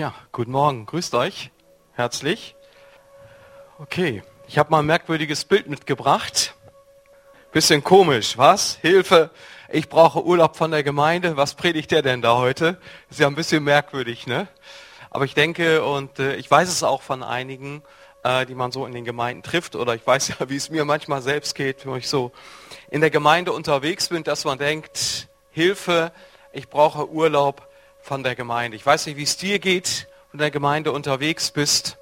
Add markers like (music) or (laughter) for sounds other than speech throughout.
Ja, guten Morgen, grüßt euch, herzlich. Okay, ich habe mal ein merkwürdiges Bild mitgebracht. Bisschen komisch, was? Hilfe, ich brauche Urlaub von der Gemeinde. Was predigt der denn da heute? Ist ja ein bisschen merkwürdig, ne? Aber ich denke, und äh, ich weiß es auch von einigen, äh, die man so in den Gemeinden trifft, oder ich weiß (laughs) ja, wie es mir manchmal selbst geht, wenn ich so in der Gemeinde unterwegs bin, dass man denkt, Hilfe, ich brauche Urlaub von der Gemeinde. Ich weiß nicht, wie es dir geht, wenn du in der Gemeinde unterwegs bist.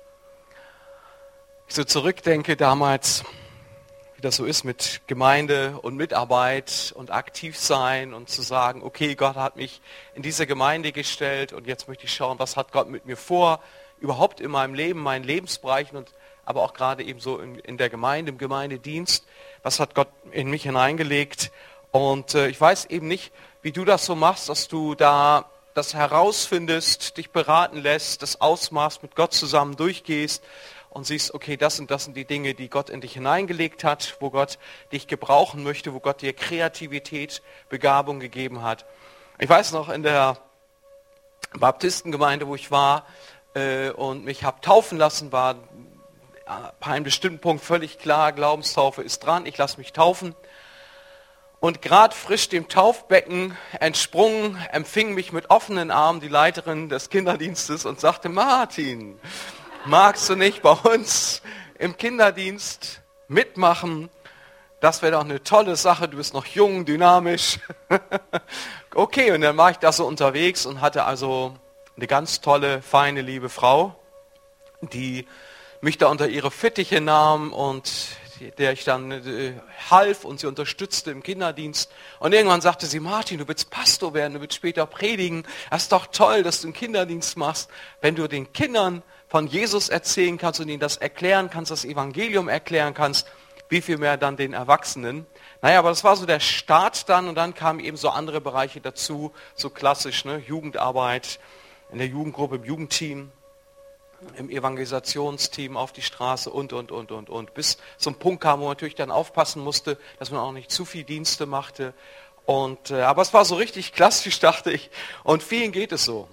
Ich so zurückdenke damals, wie das so ist mit Gemeinde und Mitarbeit und aktiv sein und zu sagen, okay, Gott hat mich in diese Gemeinde gestellt und jetzt möchte ich schauen, was hat Gott mit mir vor, überhaupt in meinem Leben, meinen Lebensbereichen und aber auch gerade eben so in, in der Gemeinde, im Gemeindedienst, was hat Gott in mich hineingelegt. Und äh, ich weiß eben nicht, wie du das so machst, dass du da das herausfindest, dich beraten lässt, das Ausmaß mit Gott zusammen durchgehst und siehst, okay, das und das sind die Dinge, die Gott in dich hineingelegt hat, wo Gott dich gebrauchen möchte, wo Gott dir Kreativität, Begabung gegeben hat. Ich weiß noch, in der Baptistengemeinde, wo ich war äh, und mich habe taufen lassen, war bei einem bestimmten Punkt völlig klar, Glaubenstaufe ist dran, ich lasse mich taufen. Und gerade frisch dem Taufbecken entsprungen, empfing mich mit offenen Armen die Leiterin des Kinderdienstes und sagte, Martin, magst du nicht bei uns im Kinderdienst mitmachen? Das wäre doch eine tolle Sache, du bist noch jung, dynamisch. (laughs) okay, und dann war ich da so unterwegs und hatte also eine ganz tolle, feine, liebe Frau, die mich da unter ihre Fittiche nahm und der ich dann äh, half und sie unterstützte im Kinderdienst. Und irgendwann sagte sie, Martin, du willst Pastor werden, du willst später predigen. Das ist doch toll, dass du einen Kinderdienst machst. Wenn du den Kindern von Jesus erzählen kannst und ihnen das erklären kannst, das Evangelium erklären kannst, wie viel mehr dann den Erwachsenen. Naja, aber das war so der Start dann und dann kamen eben so andere Bereiche dazu, so klassisch, ne? Jugendarbeit, in der Jugendgruppe, im Jugendteam im Evangelisationsteam auf die Straße und, und, und, und, und. Bis zum Punkt kam, wo man natürlich dann aufpassen musste, dass man auch nicht zu viel Dienste machte. Und, äh, aber es war so richtig klassisch, (laughs) dachte ich. Und vielen geht es so.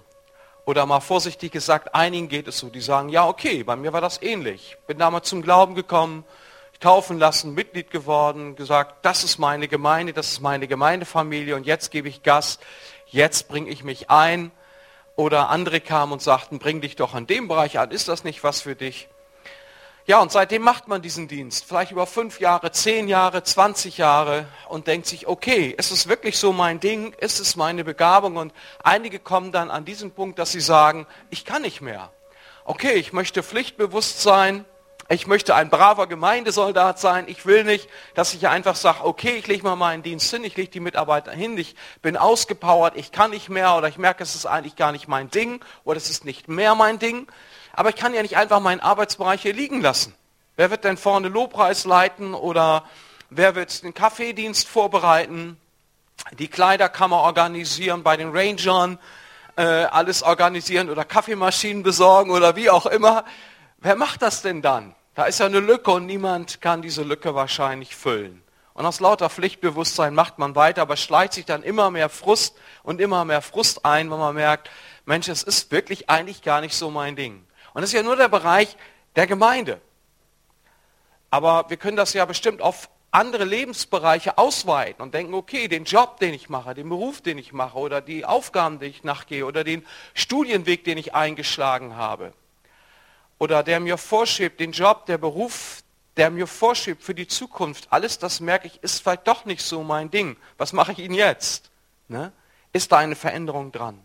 Oder mal vorsichtig gesagt, einigen geht es so. Die sagen, ja, okay, bei mir war das ähnlich. Bin damals zum Glauben gekommen, taufen lassen, Mitglied geworden, gesagt, das ist meine Gemeinde, das ist meine Gemeindefamilie und jetzt gebe ich Gas, jetzt bringe ich mich ein oder andere kamen und sagten, bring dich doch an dem Bereich an, ist das nicht was für dich? Ja, und seitdem macht man diesen Dienst, vielleicht über fünf Jahre, zehn Jahre, zwanzig Jahre und denkt sich, okay, ist es wirklich so mein Ding, ist es meine Begabung? Und einige kommen dann an diesen Punkt, dass sie sagen, ich kann nicht mehr. Okay, ich möchte pflichtbewusst sein, ich möchte ein braver Gemeindesoldat sein. Ich will nicht, dass ich einfach sage, okay, ich lege mal meinen Dienst hin, ich lege die Mitarbeiter hin, ich bin ausgepowert, ich kann nicht mehr oder ich merke, es ist eigentlich gar nicht mein Ding oder es ist nicht mehr mein Ding. Aber ich kann ja nicht einfach meinen Arbeitsbereich hier liegen lassen. Wer wird denn vorne Lobpreis leiten oder wer wird den Kaffeedienst vorbereiten, die Kleiderkammer organisieren bei den Rangern, äh, alles organisieren oder Kaffeemaschinen besorgen oder wie auch immer. Wer macht das denn dann? Da ist ja eine Lücke und niemand kann diese Lücke wahrscheinlich füllen. Und aus lauter Pflichtbewusstsein macht man weiter, aber schleicht sich dann immer mehr Frust und immer mehr Frust ein, wenn man merkt, Mensch, es ist wirklich eigentlich gar nicht so mein Ding. Und das ist ja nur der Bereich der Gemeinde. Aber wir können das ja bestimmt auf andere Lebensbereiche ausweiten und denken, okay, den Job, den ich mache, den Beruf, den ich mache oder die Aufgaben, die ich nachgehe oder den Studienweg, den ich eingeschlagen habe oder der mir vorschiebt, den Job, der Beruf, der mir vorschiebt für die Zukunft, alles das merke ich, ist vielleicht doch nicht so mein Ding. Was mache ich Ihnen jetzt? Ne? Ist da eine Veränderung dran?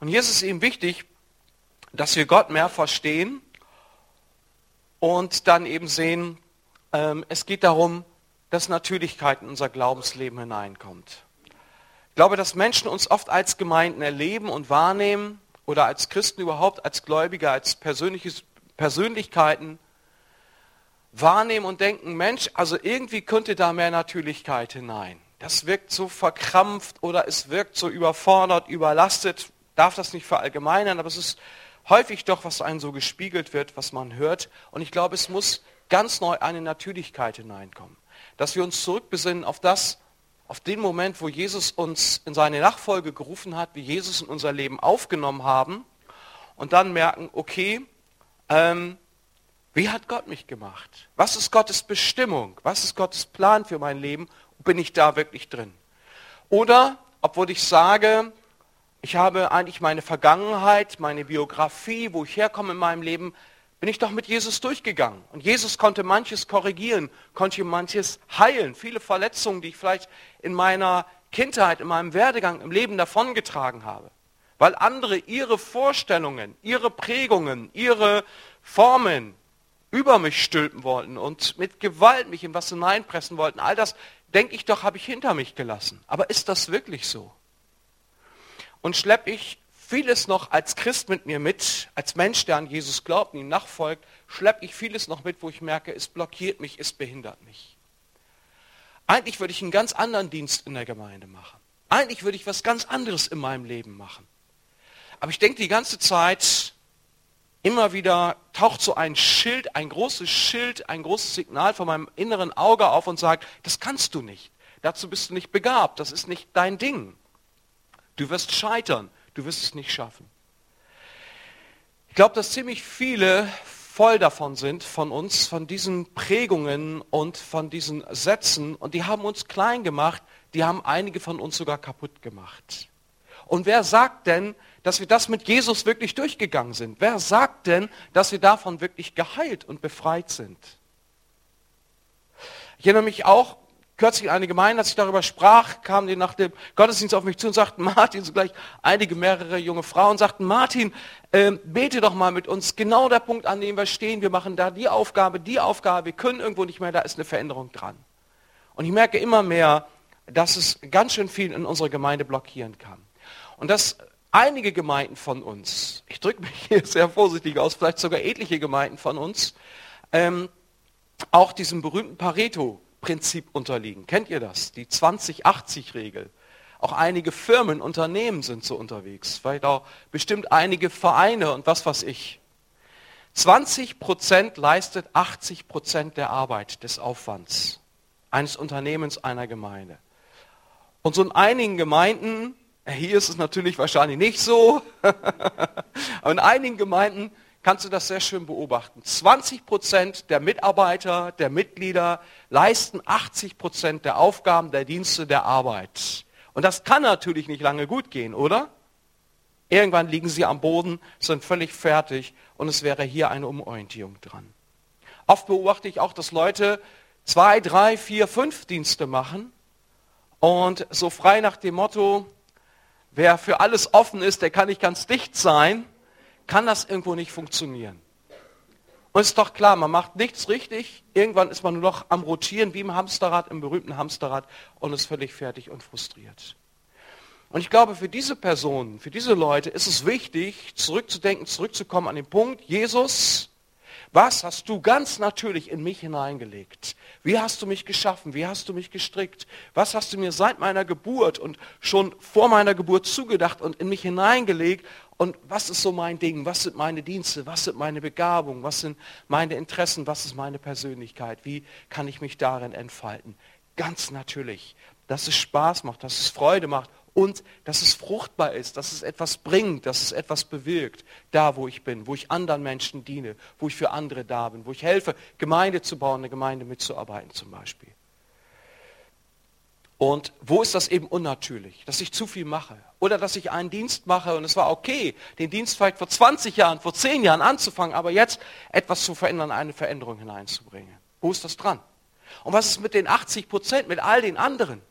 Und hier ist es eben wichtig, dass wir Gott mehr verstehen und dann eben sehen, ähm, es geht darum, dass Natürlichkeit in unser Glaubensleben hineinkommt. Ich glaube, dass Menschen uns oft als Gemeinden erleben und wahrnehmen oder als Christen überhaupt, als Gläubige, als Persönlichkeiten wahrnehmen und denken, Mensch, also irgendwie könnte da mehr Natürlichkeit hinein. Das wirkt so verkrampft oder es wirkt so überfordert, überlastet. Darf das nicht verallgemeinern, aber es ist häufig doch, was einem so gespiegelt wird, was man hört. Und ich glaube, es muss ganz neu eine Natürlichkeit hineinkommen. Dass wir uns zurückbesinnen auf das, auf den Moment, wo Jesus uns in seine Nachfolge gerufen hat, wie Jesus in unser Leben aufgenommen haben und dann merken, okay, ähm, wie hat Gott mich gemacht? Was ist Gottes Bestimmung? Was ist Gottes Plan für mein Leben? Bin ich da wirklich drin? Oder, obwohl ich sage, ich habe eigentlich meine Vergangenheit, meine Biografie, wo ich herkomme in meinem Leben, bin ich doch mit Jesus durchgegangen. Und Jesus konnte manches korrigieren, konnte manches heilen. Viele Verletzungen, die ich vielleicht in meiner Kindheit, in meinem Werdegang, im Leben davongetragen habe. Weil andere ihre Vorstellungen, ihre Prägungen, ihre Formen über mich stülpen wollten und mit Gewalt mich in was hineinpressen wollten. All das, denke ich doch, habe ich hinter mich gelassen. Aber ist das wirklich so? Und schleppe ich vieles noch als Christ mit mir mit, als Mensch, der an Jesus glaubt und ihm nachfolgt, schleppe ich vieles noch mit, wo ich merke, es blockiert mich, es behindert mich. Eigentlich würde ich einen ganz anderen Dienst in der Gemeinde machen. Eigentlich würde ich was ganz anderes in meinem Leben machen. Aber ich denke die ganze Zeit, immer wieder taucht so ein Schild, ein großes Schild, ein großes Signal von meinem inneren Auge auf und sagt, das kannst du nicht. Dazu bist du nicht begabt. Das ist nicht dein Ding. Du wirst scheitern. Du wirst es nicht schaffen. Ich glaube, dass ziemlich viele voll davon sind, von uns, von diesen Prägungen und von diesen Sätzen. Und die haben uns klein gemacht. Die haben einige von uns sogar kaputt gemacht. Und wer sagt denn, dass wir das mit Jesus wirklich durchgegangen sind? Wer sagt denn, dass wir davon wirklich geheilt und befreit sind? Ich erinnere mich auch kürzlich in eine Gemeinde, als ich darüber sprach, kamen die nach dem Gottesdienst auf mich zu und sagten, Martin, sogleich einige, mehrere junge Frauen sagten, Martin, äh, bete doch mal mit uns genau der Punkt, an dem wir stehen. Wir machen da die Aufgabe, die Aufgabe, wir können irgendwo nicht mehr, da ist eine Veränderung dran. Und ich merke immer mehr, dass es ganz schön viel in unserer Gemeinde blockieren kann. Und dass einige Gemeinden von uns, ich drücke mich (laughs) hier sehr vorsichtig aus, vielleicht sogar etliche Gemeinden von uns, ähm, auch diesem berühmten Pareto-Prinzip unterliegen. Kennt ihr das? Die 20-80-Regel. Auch einige Firmen, Unternehmen sind so unterwegs. Vielleicht auch bestimmt einige Vereine und was weiß ich. 20 Prozent leistet 80 Prozent der Arbeit, des Aufwands eines Unternehmens, einer Gemeinde. Und so in einigen Gemeinden hier ist es natürlich wahrscheinlich nicht so, (laughs) aber in einigen Gemeinden kannst du das sehr schön beobachten. 20 Prozent der Mitarbeiter, der Mitglieder leisten 80 Prozent der Aufgaben, der Dienste, der Arbeit. Und das kann natürlich nicht lange gut gehen, oder? Irgendwann liegen sie am Boden, sind völlig fertig und es wäre hier eine Umorientierung dran. Oft beobachte ich auch, dass Leute zwei, drei, vier, fünf Dienste machen und so frei nach dem Motto, wer für alles offen ist, der kann nicht ganz dicht sein, kann das irgendwo nicht funktionieren. Und es ist doch klar, man macht nichts richtig, irgendwann ist man nur noch am Rotieren wie im Hamsterrad, im berühmten Hamsterrad und ist völlig fertig und frustriert. Und ich glaube, für diese Personen, für diese Leute ist es wichtig, zurückzudenken, zurückzukommen an den Punkt, Jesus, was hast du ganz natürlich in mich hineingelegt? Wie hast du mich geschaffen? Wie hast du mich gestrickt? Was hast du mir seit meiner Geburt und schon vor meiner Geburt zugedacht und in mich hineingelegt? Und was ist so mein Ding? Was sind meine Dienste? Was sind meine Begabungen? Was sind meine Interessen? Was ist meine Persönlichkeit? Wie kann ich mich darin entfalten? Ganz natürlich, dass es Spaß macht, dass es Freude macht und dass es fruchtbar ist, dass es etwas bringt, dass es etwas bewirkt, da wo ich bin, wo ich anderen Menschen diene, wo ich für andere da bin, wo ich helfe, Gemeinde zu bauen, eine Gemeinde mitzuarbeiten zum Beispiel. Und wo ist das eben unnatürlich, dass ich zu viel mache oder dass ich einen Dienst mache und es war okay, den Dienst vielleicht vor 20 Jahren, vor 10 Jahren anzufangen, aber jetzt etwas zu verändern, eine Veränderung hineinzubringen. Wo ist das dran? Und was ist mit den 80 Prozent, mit all den anderen?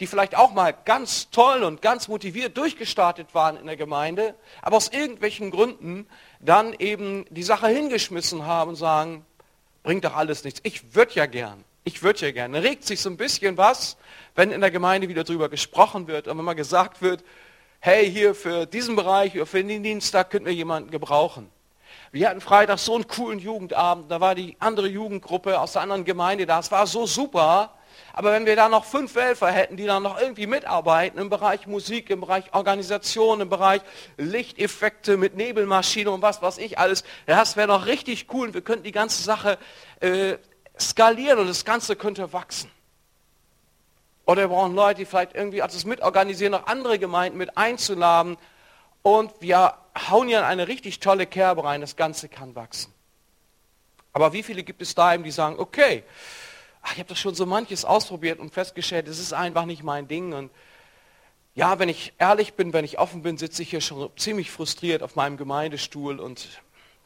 Die vielleicht auch mal ganz toll und ganz motiviert durchgestartet waren in der Gemeinde, aber aus irgendwelchen Gründen dann eben die Sache hingeschmissen haben und sagen, bringt doch alles nichts. Ich würde ja gern. Ich würde ja gern. Da regt sich so ein bisschen was, wenn in der Gemeinde wieder drüber gesprochen wird und wenn mal gesagt wird, hey, hier für diesen Bereich oder für den Dienstag könnten wir jemanden gebrauchen. Wir hatten Freitag so einen coolen Jugendabend, da war die andere Jugendgruppe aus der anderen Gemeinde da. Es war so super. Aber wenn wir da noch fünf Helfer hätten, die dann noch irgendwie mitarbeiten im Bereich Musik, im Bereich Organisation, im Bereich Lichteffekte mit Nebelmaschine und was weiß ich alles, das wäre noch richtig cool und wir könnten die ganze Sache äh, skalieren und das Ganze könnte wachsen. Oder wir brauchen Leute, die vielleicht irgendwie das mitorganisieren, noch andere Gemeinden mit einzuladen und wir hauen hier in eine richtig tolle Kerbe rein, das Ganze kann wachsen. Aber wie viele gibt es da eben, die sagen, okay, ich habe das schon so manches ausprobiert und festgestellt, es ist einfach nicht mein Ding. Und ja, wenn ich ehrlich bin, wenn ich offen bin, sitze ich hier schon ziemlich frustriert auf meinem Gemeindestuhl und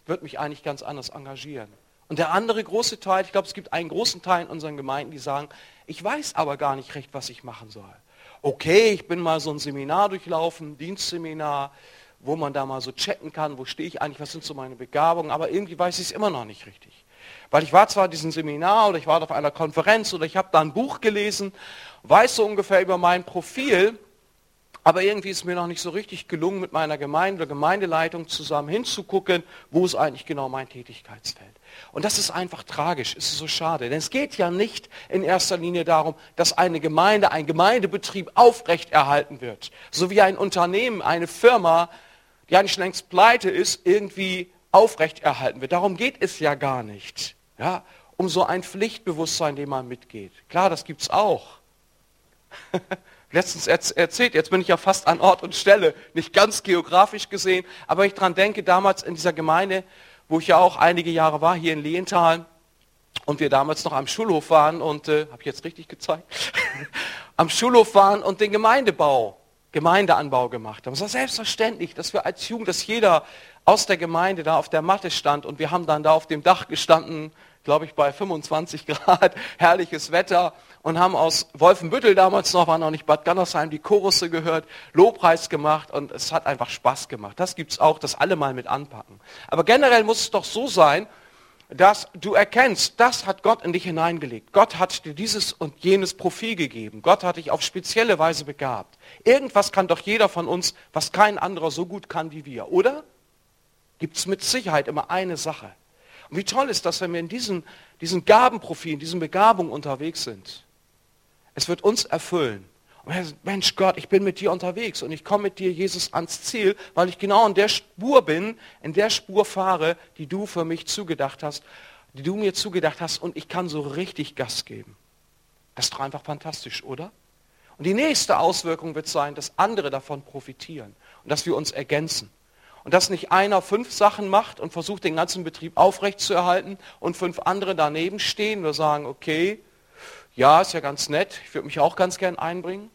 würde mich eigentlich ganz anders engagieren. Und der andere große Teil, ich glaube, es gibt einen großen Teil in unseren Gemeinden, die sagen, ich weiß aber gar nicht recht, was ich machen soll. Okay, ich bin mal so ein Seminar durchlaufen, Dienstseminar, wo man da mal so checken kann, wo stehe ich eigentlich, was sind so meine Begabungen, aber irgendwie weiß ich es immer noch nicht richtig. Weil ich war zwar in diesem Seminar oder ich war auf einer Konferenz oder ich habe da ein Buch gelesen, weiß so ungefähr über mein Profil, aber irgendwie ist mir noch nicht so richtig gelungen, mit meiner Gemeinde oder Gemeindeleitung zusammen hinzugucken, wo ist eigentlich genau mein Tätigkeitsfeld. Und das ist einfach tragisch, es ist so schade. Denn es geht ja nicht in erster Linie darum, dass eine Gemeinde, ein Gemeindebetrieb aufrechterhalten wird. So wie ein Unternehmen, eine Firma, die eigentlich längst pleite ist, irgendwie aufrechterhalten wird. Darum geht es ja gar nicht. Ja, um so ein Pflichtbewusstsein, dem man mitgeht. Klar, das gibt es auch. (laughs) Letztens erzählt, jetzt bin ich ja fast an Ort und Stelle, nicht ganz geografisch gesehen, aber ich daran denke, damals in dieser Gemeinde, wo ich ja auch einige Jahre war, hier in Lehenthal, und wir damals noch am Schulhof waren und, äh, habe ich jetzt richtig gezeigt, (laughs) am Schulhof waren und den Gemeindebau, Gemeindeanbau gemacht haben. Es war selbstverständlich, dass wir als Jugend, dass jeder aus der Gemeinde da auf der Matte stand und wir haben dann da auf dem Dach gestanden, glaube ich, bei 25 Grad, (laughs) herrliches Wetter und haben aus Wolfenbüttel damals noch, war noch nicht Bad Gandersheim, die Chorusse gehört, Lobpreis gemacht und es hat einfach Spaß gemacht. Das gibt es auch, das alle mal mit anpacken. Aber generell muss es doch so sein, dass du erkennst, das hat Gott in dich hineingelegt. Gott hat dir dieses und jenes Profil gegeben. Gott hat dich auf spezielle Weise begabt. Irgendwas kann doch jeder von uns, was kein anderer so gut kann wie wir, oder? Gibt es mit Sicherheit immer eine Sache. Und wie toll ist das, wenn wir in diesen, diesen Gabenprofilen, diesen Begabungen unterwegs sind. Es wird uns erfüllen. Und Mensch Gott, ich bin mit dir unterwegs und ich komme mit dir, Jesus, ans Ziel, weil ich genau in der Spur bin, in der Spur fahre, die du für mich zugedacht hast, die du mir zugedacht hast und ich kann so richtig Gas geben. Das ist doch einfach fantastisch, oder? Und die nächste Auswirkung wird sein, dass andere davon profitieren und dass wir uns ergänzen. Und dass nicht einer fünf Sachen macht und versucht, den ganzen Betrieb aufrechtzuerhalten und fünf andere daneben stehen oder sagen, okay, ja, ist ja ganz nett, ich würde mich auch ganz gern einbringen,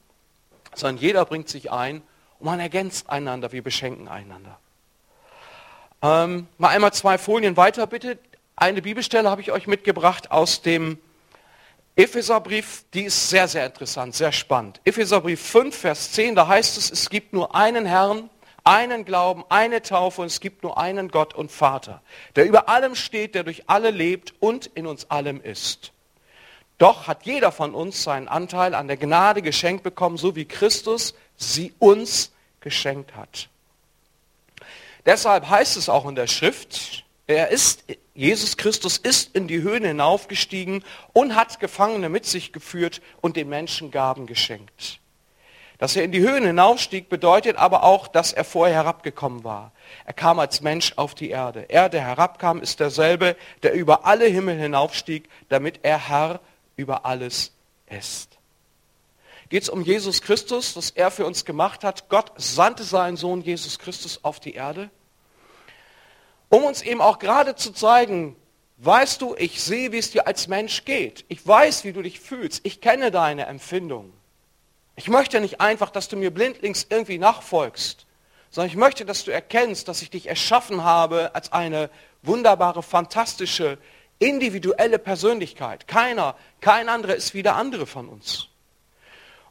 sondern jeder bringt sich ein und man ergänzt einander, wir beschenken einander. Ähm, mal einmal zwei Folien weiter bitte. Eine Bibelstelle habe ich euch mitgebracht aus dem Epheserbrief, die ist sehr, sehr interessant, sehr spannend. Epheserbrief 5, Vers 10, da heißt es, es gibt nur einen Herrn, einen Glauben, eine Taufe und es gibt nur einen Gott und Vater, der über allem steht, der durch alle lebt und in uns allem ist. Doch hat jeder von uns seinen Anteil an der Gnade geschenkt bekommen, so wie Christus sie uns geschenkt hat. Deshalb heißt es auch in der Schrift, er ist, Jesus Christus ist in die Höhen hinaufgestiegen und hat Gefangene mit sich geführt und den Menschen Gaben geschenkt. Dass er in die Höhen hinaufstieg, bedeutet aber auch, dass er vorher herabgekommen war. Er kam als Mensch auf die Erde. Er, der herabkam, ist derselbe, der über alle Himmel hinaufstieg, damit er Herr über alles ist. Geht es um Jesus Christus, was er für uns gemacht hat? Gott sandte seinen Sohn Jesus Christus auf die Erde, um uns eben auch gerade zu zeigen, weißt du, ich sehe, wie es dir als Mensch geht. Ich weiß, wie du dich fühlst. Ich kenne deine Empfindungen. Ich möchte nicht einfach, dass du mir blindlings irgendwie nachfolgst, sondern ich möchte, dass du erkennst, dass ich dich erschaffen habe als eine wunderbare, fantastische, individuelle Persönlichkeit. Keiner, kein anderer ist wie der andere von uns.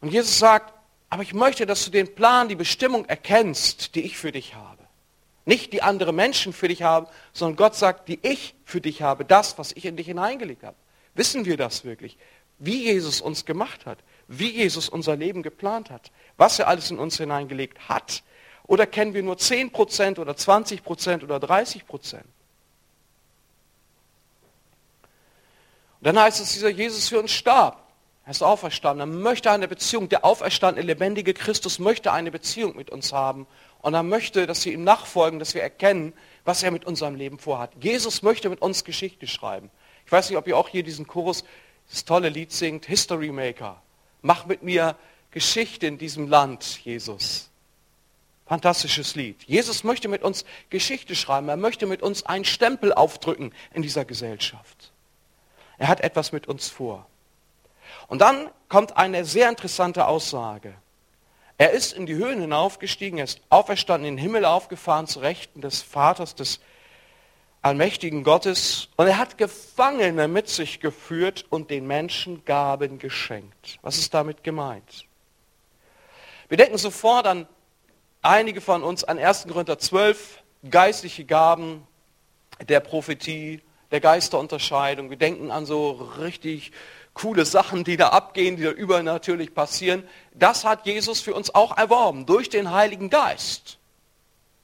Und Jesus sagt, aber ich möchte, dass du den Plan, die Bestimmung erkennst, die ich für dich habe. Nicht die andere Menschen für dich haben, sondern Gott sagt, die ich für dich habe, das, was ich in dich hineingelegt habe. Wissen wir das wirklich? Wie Jesus uns gemacht hat? Wie Jesus unser Leben geplant hat, was er alles in uns hineingelegt hat? Oder kennen wir nur 10% oder 20% oder 30%? Und dann heißt es, dieser Jesus für uns starb. Er ist auferstanden. Er möchte eine Beziehung. Der auferstandene, lebendige Christus möchte eine Beziehung mit uns haben. Und er möchte, dass wir ihm nachfolgen, dass wir erkennen, was er mit unserem Leben vorhat. Jesus möchte mit uns Geschichte schreiben. Ich weiß nicht, ob ihr auch hier diesen Chorus, das tolle Lied singt, History Maker. Mach mit mir Geschichte in diesem Land, Jesus. Fantastisches Lied. Jesus möchte mit uns Geschichte schreiben. Er möchte mit uns einen Stempel aufdrücken in dieser Gesellschaft. Er hat etwas mit uns vor. Und dann kommt eine sehr interessante Aussage. Er ist in die Höhen hinaufgestiegen, er ist auferstanden, in den Himmel aufgefahren, zu Rechten des Vaters, des allmächtigen Gottes. Und er hat Gefangene mit sich geführt und den Menschen Gaben geschenkt. Was ist damit gemeint? Wir denken sofort an einige von uns an 1. Korinther 12, geistliche Gaben der Prophetie, der Geisterunterscheidung. Wir denken an so richtig coole Sachen, die da abgehen, die da übernatürlich passieren. Das hat Jesus für uns auch erworben durch den Heiligen Geist,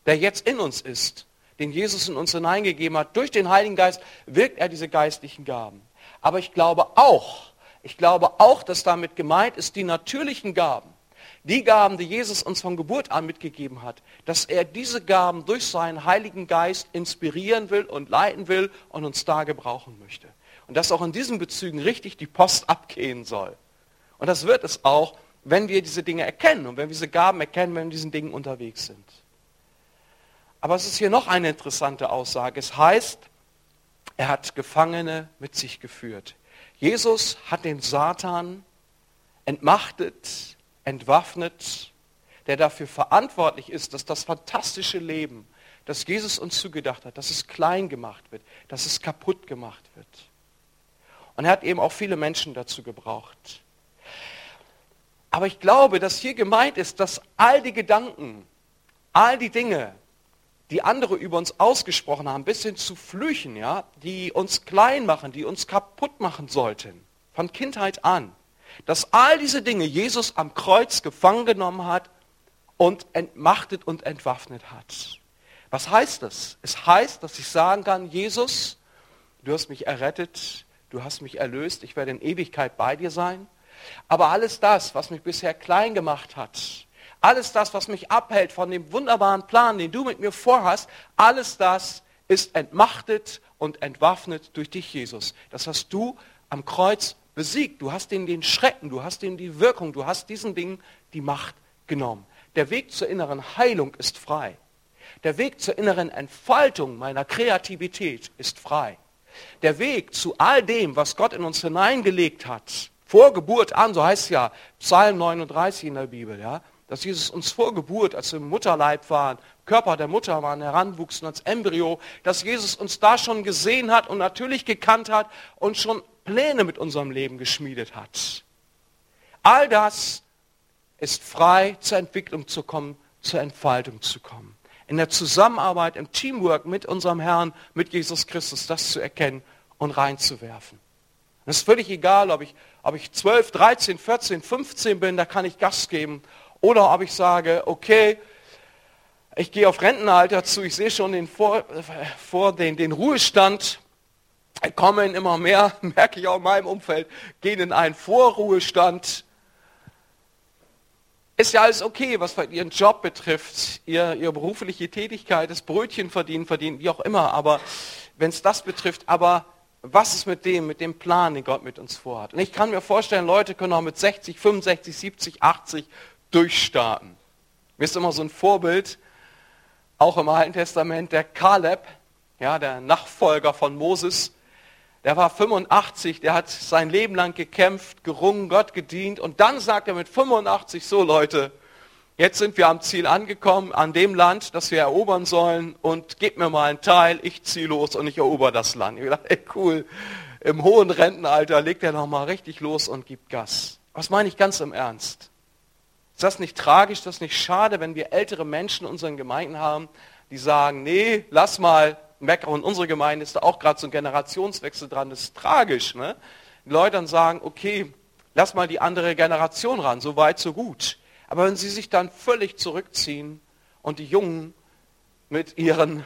der jetzt in uns ist, den Jesus in uns hineingegeben hat. Durch den Heiligen Geist wirkt er diese geistlichen Gaben. Aber ich glaube auch, ich glaube auch, dass damit gemeint ist, die natürlichen Gaben, die Gaben, die Jesus uns von Geburt an mitgegeben hat, dass er diese Gaben durch seinen Heiligen Geist inspirieren will und leiten will und uns da gebrauchen möchte. Und dass auch in diesen Bezügen richtig die Post abgehen soll. Und das wird es auch, wenn wir diese Dinge erkennen und wenn wir diese Gaben erkennen, wenn wir in diesen Dingen unterwegs sind. Aber es ist hier noch eine interessante Aussage. Es heißt, er hat Gefangene mit sich geführt. Jesus hat den Satan entmachtet, entwaffnet, der dafür verantwortlich ist, dass das fantastische Leben, das Jesus uns zugedacht hat, dass es klein gemacht wird, dass es kaputt gemacht wird. Und er hat eben auch viele Menschen dazu gebraucht. Aber ich glaube, dass hier gemeint ist, dass all die Gedanken, all die Dinge, die andere über uns ausgesprochen haben, bis hin zu Flüchen, ja, die uns klein machen, die uns kaputt machen sollten, von Kindheit an, dass all diese Dinge Jesus am Kreuz gefangen genommen hat und entmachtet und entwaffnet hat. Was heißt das? Es heißt, dass ich sagen kann, Jesus, du hast mich errettet, du hast mich erlöst, ich werde in Ewigkeit bei dir sein. Aber alles das, was mich bisher klein gemacht hat, alles das, was mich abhält von dem wunderbaren Plan, den du mit mir vorhast, alles das ist entmachtet und entwaffnet durch dich, Jesus. Das hast du am Kreuz besiegt. Du hast ihnen den Schrecken, du hast ihnen die Wirkung, du hast diesen Dingen die Macht genommen. Der Weg zur inneren Heilung ist frei. Der Weg zur inneren Entfaltung meiner Kreativität ist frei. Der Weg zu all dem, was Gott in uns hineingelegt hat, vor Geburt an, so heißt es ja Psalm 39 in der Bibel, ja, dass Jesus uns vor Geburt, als wir im Mutterleib waren, Körper der Mutter waren, heranwuchsen als Embryo, dass Jesus uns da schon gesehen hat und natürlich gekannt hat und schon Pläne mit unserem Leben geschmiedet hat. All das ist frei zur Entwicklung zu kommen, zur Entfaltung zu kommen. In der Zusammenarbeit, im Teamwork mit unserem Herrn, mit Jesus Christus, das zu erkennen und reinzuwerfen. Es ist völlig egal, ob ich, ob ich 12, 13, 14, 15 bin, da kann ich Gas geben oder ob ich sage, okay, ich gehe auf Rentenalter zu, ich sehe schon den, vor, vor den, den Ruhestand, kommen immer mehr, (laughs) merke ich auch in meinem Umfeld, gehen in einen Vorruhestand. Ist ja alles okay, was ihren Job betrifft, ihr, ihre berufliche Tätigkeit, das Brötchen verdienen, verdienen, wie auch immer, aber wenn es das betrifft, aber was ist mit dem, mit dem Plan, den Gott mit uns vorhat? Und ich kann mir vorstellen, Leute können auch mit 60, 65, 70, 80 durchstarten. Mir ist immer so ein Vorbild, auch im Alten Testament, der Kaleb, ja, der Nachfolger von Moses, der war 85, der hat sein Leben lang gekämpft, gerungen, Gott gedient und dann sagt er mit 85, so Leute, jetzt sind wir am Ziel angekommen, an dem Land, das wir erobern sollen und gebt mir mal einen Teil, ich ziehe los und ich erober das Land. Ich dachte, ey, cool, im hohen Rentenalter legt er nochmal richtig los und gibt Gas. Was meine ich ganz im Ernst? Ist das nicht tragisch, ist das nicht schade, wenn wir ältere Menschen in unseren Gemeinden haben, die sagen, nee, lass mal, Mecker und unsere Gemeinde ist da auch gerade so ein Generationswechsel dran, das ist tragisch. Ne? Die Leute dann sagen, okay, lass mal die andere Generation ran, so weit, so gut. Aber wenn sie sich dann völlig zurückziehen und die Jungen mit ihren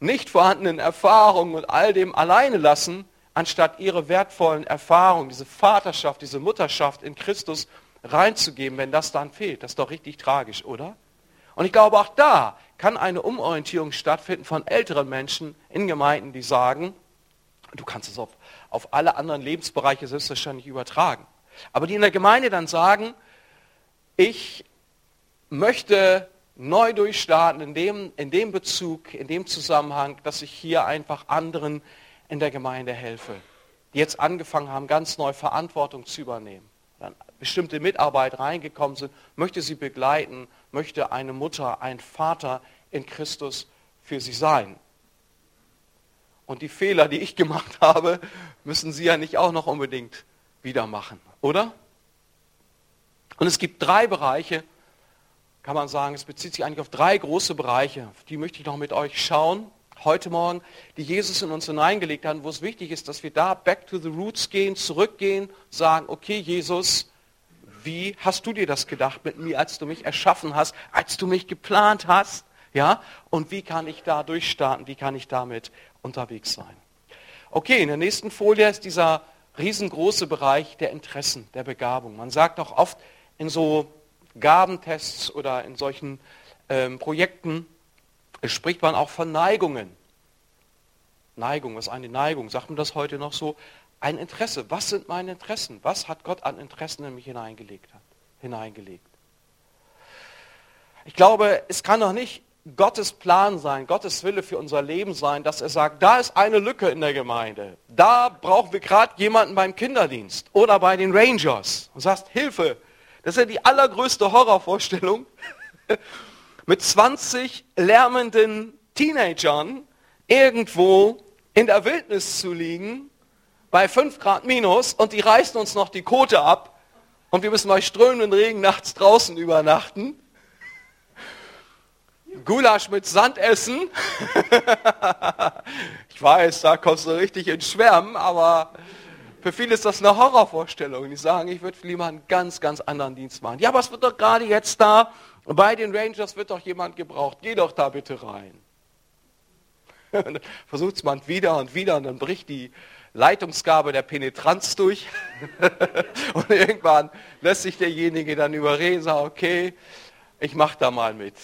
nicht vorhandenen Erfahrungen und all dem alleine lassen, anstatt ihre wertvollen Erfahrungen, diese Vaterschaft, diese Mutterschaft in Christus reinzugeben, wenn das dann fehlt. Das ist doch richtig tragisch, oder? Und ich glaube, auch da kann eine Umorientierung stattfinden von älteren Menschen in Gemeinden, die sagen, du kannst es auf, auf alle anderen Lebensbereiche selbstverständlich übertragen, aber die in der Gemeinde dann sagen, ich möchte neu durchstarten in dem, in dem Bezug, in dem Zusammenhang, dass ich hier einfach anderen in der Gemeinde helfe, die jetzt angefangen haben, ganz neu Verantwortung zu übernehmen. Dann bestimmte Mitarbeit reingekommen sind, möchte sie begleiten, möchte eine Mutter, ein Vater in Christus für sie sein. Und die Fehler, die ich gemacht habe, müssen Sie ja nicht auch noch unbedingt wieder machen, oder? Und es gibt drei Bereiche, kann man sagen, es bezieht sich eigentlich auf drei große Bereiche, die möchte ich noch mit euch schauen, heute Morgen, die Jesus in uns hineingelegt hat, wo es wichtig ist, dass wir da back to the roots gehen, zurückgehen, sagen, okay Jesus, wie hast du dir das gedacht mit mir, als du mich erschaffen hast, als du mich geplant hast? Ja? Und wie kann ich da durchstarten? Wie kann ich damit unterwegs sein? Okay, in der nächsten Folie ist dieser riesengroße Bereich der Interessen, der Begabung. Man sagt auch oft in so Gabentests oder in solchen ähm, Projekten, spricht man auch von Neigungen. Neigung, was ist eine Neigung? Sagt man das heute noch so? Ein Interesse. Was sind meine Interessen? Was hat Gott an Interessen in mich hineingelegt? Hat, hineingelegt? Ich glaube, es kann doch nicht Gottes Plan sein, Gottes Wille für unser Leben sein, dass er sagt, da ist eine Lücke in der Gemeinde. Da brauchen wir gerade jemanden beim Kinderdienst oder bei den Rangers. Und sagst, Hilfe. Das ist ja die allergrößte Horrorvorstellung. (laughs) Mit 20 lärmenden Teenagern irgendwo in der Wildnis zu liegen, bei 5 Grad minus, und die reißen uns noch die Kote ab. Und wir müssen bei strömenden Regen nachts draußen übernachten Gulasch mit Sand essen. (laughs) ich weiß, da kommst du richtig ins Schwärmen, aber für viele ist das eine Horrorvorstellung. Die sagen, ich würde lieber einen ganz, ganz anderen Dienst machen. Ja, aber es wird doch gerade jetzt da, bei den Rangers wird doch jemand gebraucht. Geh doch da bitte rein. (laughs) Versucht es man wieder und wieder und dann bricht die Leitungsgabe der Penetranz durch. (laughs) und irgendwann lässt sich derjenige dann überreden, sagt, okay, ich mache da mal mit.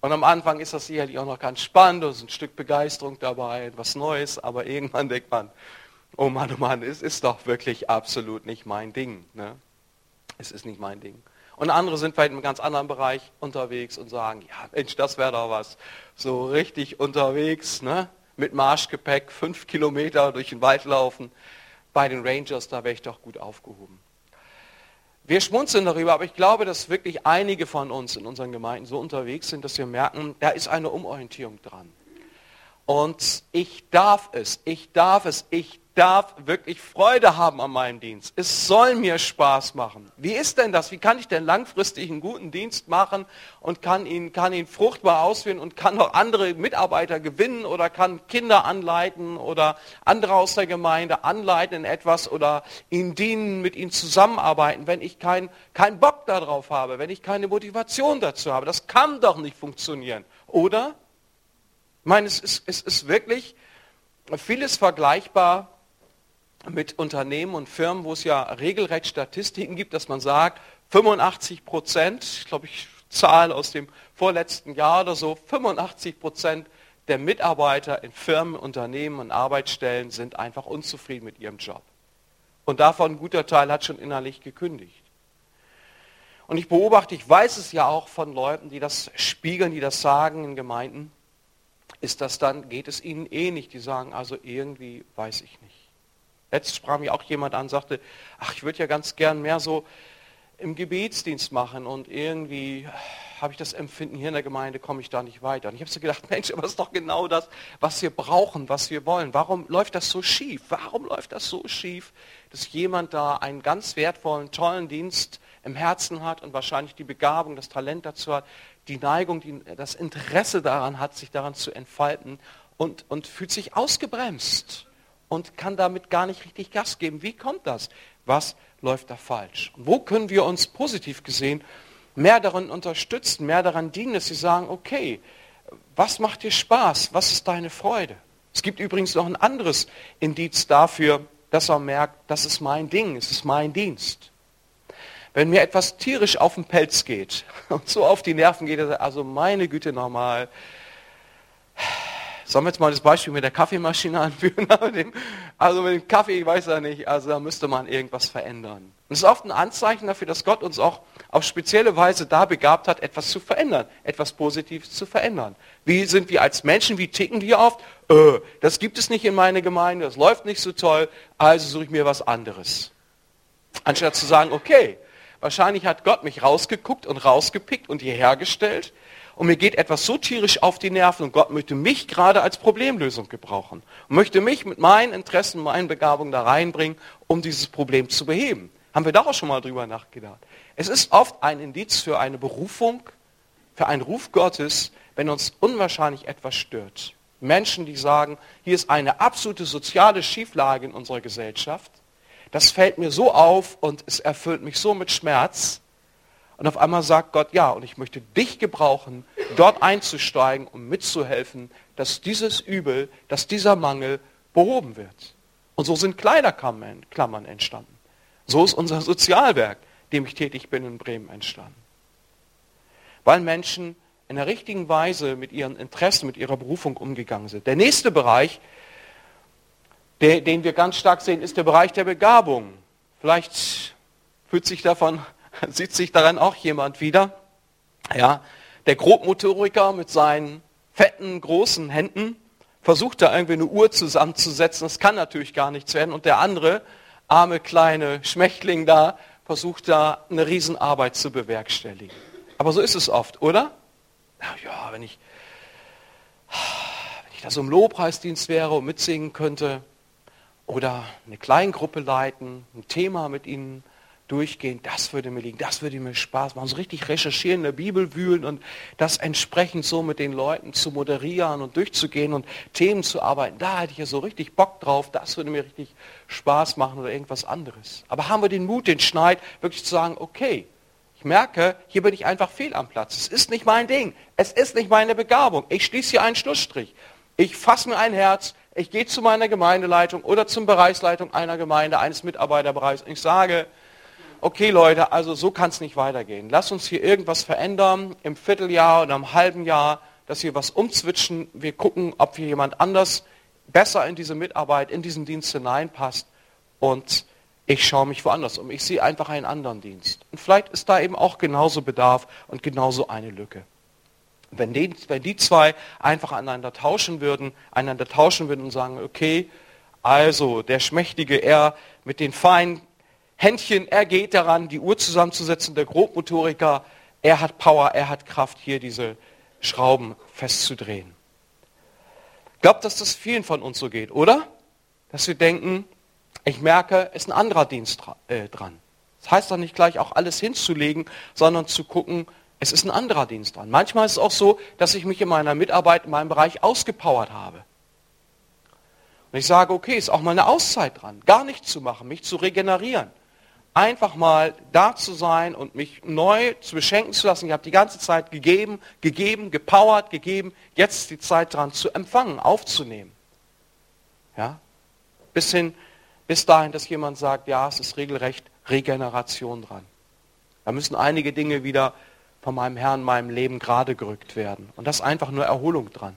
Und am Anfang ist das sicherlich auch noch ganz spannend, es ist ein Stück Begeisterung dabei, etwas Neues, aber irgendwann denkt man, oh Mann, oh Mann, es ist doch wirklich absolut nicht mein Ding. Ne? Es ist nicht mein Ding. Und andere sind vielleicht in einem ganz anderen Bereich unterwegs und sagen, ja Mensch, das wäre doch was. So richtig unterwegs, ne? mit Marschgepäck, fünf Kilometer durch den Wald laufen. Bei den Rangers, da wäre ich doch gut aufgehoben. Wir schmunzeln darüber, aber ich glaube, dass wirklich einige von uns in unseren Gemeinden so unterwegs sind, dass wir merken, da ist eine Umorientierung dran. Und ich darf es, ich darf es, ich darf wirklich Freude haben an meinem Dienst. Es soll mir Spaß machen. Wie ist denn das? Wie kann ich denn langfristig einen guten Dienst machen und kann ihn, kann ihn fruchtbar ausführen und kann noch andere Mitarbeiter gewinnen oder kann Kinder anleiten oder andere aus der Gemeinde anleiten in etwas oder ihnen dienen, mit ihnen zusammenarbeiten, wenn ich keinen kein Bock darauf habe, wenn ich keine Motivation dazu habe. Das kann doch nicht funktionieren, oder? Ich meine, es ist, es ist wirklich vieles vergleichbar mit Unternehmen und Firmen, wo es ja regelrecht Statistiken gibt, dass man sagt, 85 Prozent, ich glaube, ich Zahl aus dem vorletzten Jahr oder so, 85 Prozent der Mitarbeiter in Firmen, Unternehmen und Arbeitsstellen sind einfach unzufrieden mit ihrem Job. Und davon ein guter Teil hat schon innerlich gekündigt. Und ich beobachte, ich weiß es ja auch von Leuten, die das spiegeln, die das sagen in Gemeinden, ist das dann, geht es ihnen eh nicht. Die sagen also irgendwie, weiß ich nicht. Letztens sprach mich auch jemand an, sagte, ach, ich würde ja ganz gern mehr so im Gebetsdienst machen und irgendwie habe ich das Empfinden, hier in der Gemeinde komme ich da nicht weiter. Und ich habe so gedacht, (laughs) Mensch, aber das ist doch genau das, was wir brauchen, was wir wollen. Warum läuft das so schief? Warum läuft das so schief, dass jemand da einen ganz wertvollen, tollen Dienst im Herzen hat und wahrscheinlich die Begabung, das Talent dazu hat, die Neigung, die, das Interesse daran hat, sich daran zu entfalten und, und fühlt sich ausgebremst und kann damit gar nicht richtig Gas geben. Wie kommt das? Was läuft da falsch? Wo können wir uns positiv gesehen mehr daran unterstützen, mehr daran dienen, dass sie sagen, okay, was macht dir Spaß? Was ist deine Freude? Es gibt übrigens noch ein anderes Indiz dafür, dass er merkt, das ist mein Ding, es ist mein Dienst. Wenn mir etwas tierisch auf den Pelz geht (laughs) und so auf die Nerven geht, also meine Güte nochmal, sollen wir jetzt mal das Beispiel mit der Kaffeemaschine (laughs) anführen? also mit dem Kaffee, ich weiß ja nicht, also da müsste man irgendwas verändern. Und es ist oft ein Anzeichen dafür, dass Gott uns auch auf spezielle Weise da begabt hat, etwas zu verändern, etwas Positives zu verändern. Wie sind wir als Menschen, wie ticken wir oft? Äh, das gibt es nicht in meiner Gemeinde, das läuft nicht so toll, also suche ich mir was anderes. Anstatt zu sagen, okay, wahrscheinlich hat Gott mich rausgeguckt und rausgepickt und hierher gestellt und mir geht etwas so tierisch auf die Nerven und Gott möchte mich gerade als Problemlösung gebrauchen und möchte mich mit meinen Interessen, meinen Begabungen da reinbringen, um dieses Problem zu beheben. Haben wir da auch schon mal drüber nachgedacht? Es ist oft ein Indiz für eine Berufung, für einen Ruf Gottes, wenn uns unwahrscheinlich etwas stört. Menschen, die sagen, hier ist eine absolute soziale Schieflage in unserer Gesellschaft, das fällt mir so auf und es erfüllt mich so mit Schmerz, und auf einmal sagt Gott, ja, und ich möchte dich gebrauchen, dort einzusteigen, um mitzuhelfen, dass dieses Übel, dass dieser Mangel behoben wird. Und so sind Kleiderklammern entstanden. So ist unser Sozialwerk, dem ich tätig bin in Bremen, entstanden. Weil Menschen in der richtigen Weise mit ihren Interessen, mit ihrer Berufung umgegangen sind. Der nächste Bereich, den wir ganz stark sehen, ist der Bereich der Begabung. Vielleicht fühlt sich davon sieht sich daran auch jemand wieder. Ja, der Grobmotoriker mit seinen fetten, großen Händen versucht da irgendwie eine Uhr zusammenzusetzen. Das kann natürlich gar nichts werden. Und der andere, arme kleine Schmächtling da, versucht da eine Riesenarbeit zu bewerkstelligen. Aber so ist es oft, oder? Ja, wenn ich, wenn ich da so im Lobpreisdienst wäre und mitsingen könnte oder eine Kleingruppe leiten, ein Thema mit ihnen durchgehen, das würde mir liegen, das würde mir Spaß machen. So richtig recherchieren, in der Bibel wühlen und das entsprechend so mit den Leuten zu moderieren und durchzugehen und Themen zu arbeiten. Da hätte ich ja so richtig Bock drauf, das würde mir richtig Spaß machen oder irgendwas anderes. Aber haben wir den Mut, den Schneid, wirklich zu sagen, okay, ich merke, hier bin ich einfach fehl am Platz. Es ist nicht mein Ding. Es ist nicht meine Begabung. Ich schließe hier einen Schlussstrich. Ich fasse mir ein Herz, ich gehe zu meiner Gemeindeleitung oder zum Bereichsleitung einer Gemeinde, eines Mitarbeiterbereichs und ich sage, okay Leute, also so kann es nicht weitergehen. Lass uns hier irgendwas verändern im Vierteljahr oder im halben Jahr, dass wir was umzwitschen. Wir gucken, ob hier jemand anders besser in diese Mitarbeit, in diesen Dienst hineinpasst. Und ich schaue mich woanders um. Ich sehe einfach einen anderen Dienst. Und vielleicht ist da eben auch genauso Bedarf und genauso eine Lücke. Wenn die, wenn die zwei einfach aneinander tauschen würden, einander tauschen würden und sagen, okay, also der Schmächtige, er mit den feinen Händchen, er geht daran, die Uhr zusammenzusetzen, der Grobmotoriker, er hat Power, er hat Kraft, hier diese Schrauben festzudrehen. Ich glaube, dass das vielen von uns so geht, oder? Dass wir denken, ich merke, es ist ein anderer Dienst äh, dran. Das heißt doch nicht gleich auch alles hinzulegen, sondern zu gucken, es ist ein anderer Dienst dran. Manchmal ist es auch so, dass ich mich in meiner Mitarbeit, in meinem Bereich ausgepowert habe. Und ich sage, okay, ist auch mal eine Auszeit dran, gar nichts zu machen, mich zu regenerieren einfach mal da zu sein und mich neu zu beschenken zu lassen. Ich habe die ganze Zeit gegeben, gegeben, gepowert, gegeben. Jetzt ist die Zeit dran zu empfangen, aufzunehmen. Ja? Bis, hin, bis dahin, dass jemand sagt, ja, es ist regelrecht Regeneration dran. Da müssen einige Dinge wieder von meinem Herrn, meinem Leben gerade gerückt werden. Und das ist einfach nur Erholung dran.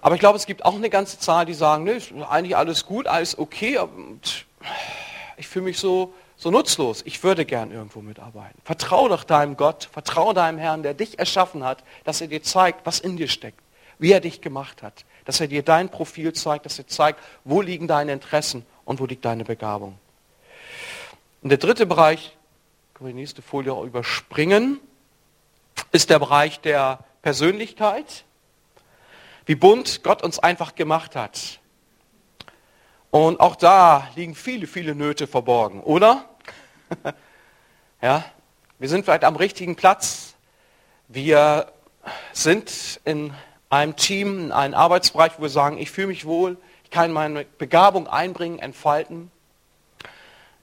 Aber ich glaube, es gibt auch eine ganze Zahl, die sagen, nee, ist eigentlich alles gut, alles okay. Und ich fühle mich so, so nutzlos. Ich würde gern irgendwo mitarbeiten. Vertraue doch deinem Gott, vertraue deinem Herrn, der dich erschaffen hat, dass er dir zeigt, was in dir steckt, wie er dich gemacht hat, dass er dir dein Profil zeigt, dass er zeigt, wo liegen deine Interessen und wo liegt deine Begabung. Und der dritte Bereich, können wir die nächste Folie auch überspringen, ist der Bereich der Persönlichkeit. Wie bunt Gott uns einfach gemacht hat. Und auch da liegen viele, viele Nöte verborgen, oder? (laughs) ja, wir sind vielleicht am richtigen Platz. Wir sind in einem Team, in einem Arbeitsbereich, wo wir sagen, ich fühle mich wohl, ich kann meine Begabung einbringen, entfalten.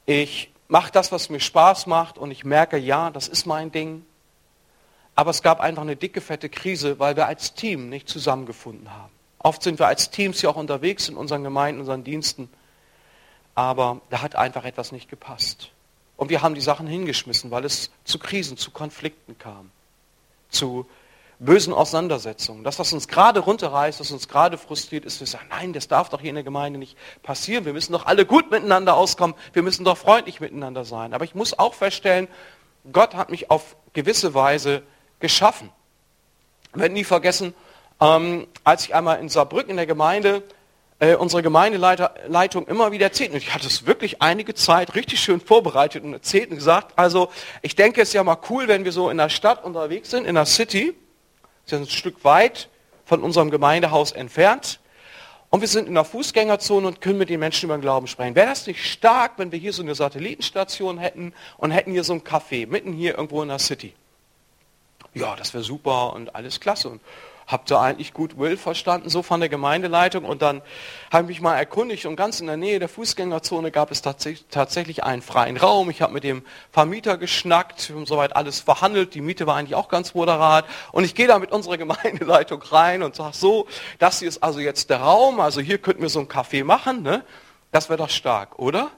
Ich mache das, was mir Spaß macht und ich merke, ja, das ist mein Ding. Aber es gab einfach eine dicke, fette Krise, weil wir als Team nicht zusammengefunden haben. Oft sind wir als Teams hier auch unterwegs in unseren Gemeinden, unseren Diensten. Aber da hat einfach etwas nicht gepasst. Und wir haben die Sachen hingeschmissen, weil es zu Krisen, zu Konflikten kam. Zu bösen Auseinandersetzungen. Das, was uns gerade runterreißt, was uns gerade frustriert, ist, wir sagen, nein, das darf doch hier in der Gemeinde nicht passieren. Wir müssen doch alle gut miteinander auskommen. Wir müssen doch freundlich miteinander sein. Aber ich muss auch feststellen, Gott hat mich auf gewisse Weise geschaffen. Ich werde nie vergessen, ähm, als ich einmal in Saarbrücken in der Gemeinde äh, unsere Gemeindeleitung immer wieder erzählt. Und ich hatte es wirklich einige Zeit richtig schön vorbereitet und erzählt und gesagt, also ich denke, es ist ja mal cool, wenn wir so in der Stadt unterwegs sind, in der City, ist ja ein Stück weit von unserem Gemeindehaus entfernt, und wir sind in der Fußgängerzone und können mit den Menschen über den Glauben sprechen. Wäre das nicht stark, wenn wir hier so eine Satellitenstation hätten und hätten hier so ein Café, mitten hier irgendwo in der City? Ja, das wäre super und alles klasse. Und habe da eigentlich gut Will verstanden, so von der Gemeindeleitung. Und dann habe ich mich mal erkundigt und ganz in der Nähe der Fußgängerzone gab es tatsächlich einen freien Raum. Ich habe mit dem Vermieter geschnackt, haben soweit alles verhandelt. Die Miete war eigentlich auch ganz moderat. Und ich gehe da mit unserer (laughs) Gemeindeleitung rein und sage so, das hier ist also jetzt der Raum, also hier könnten wir so ein Café machen. Ne? Das wäre doch stark, oder?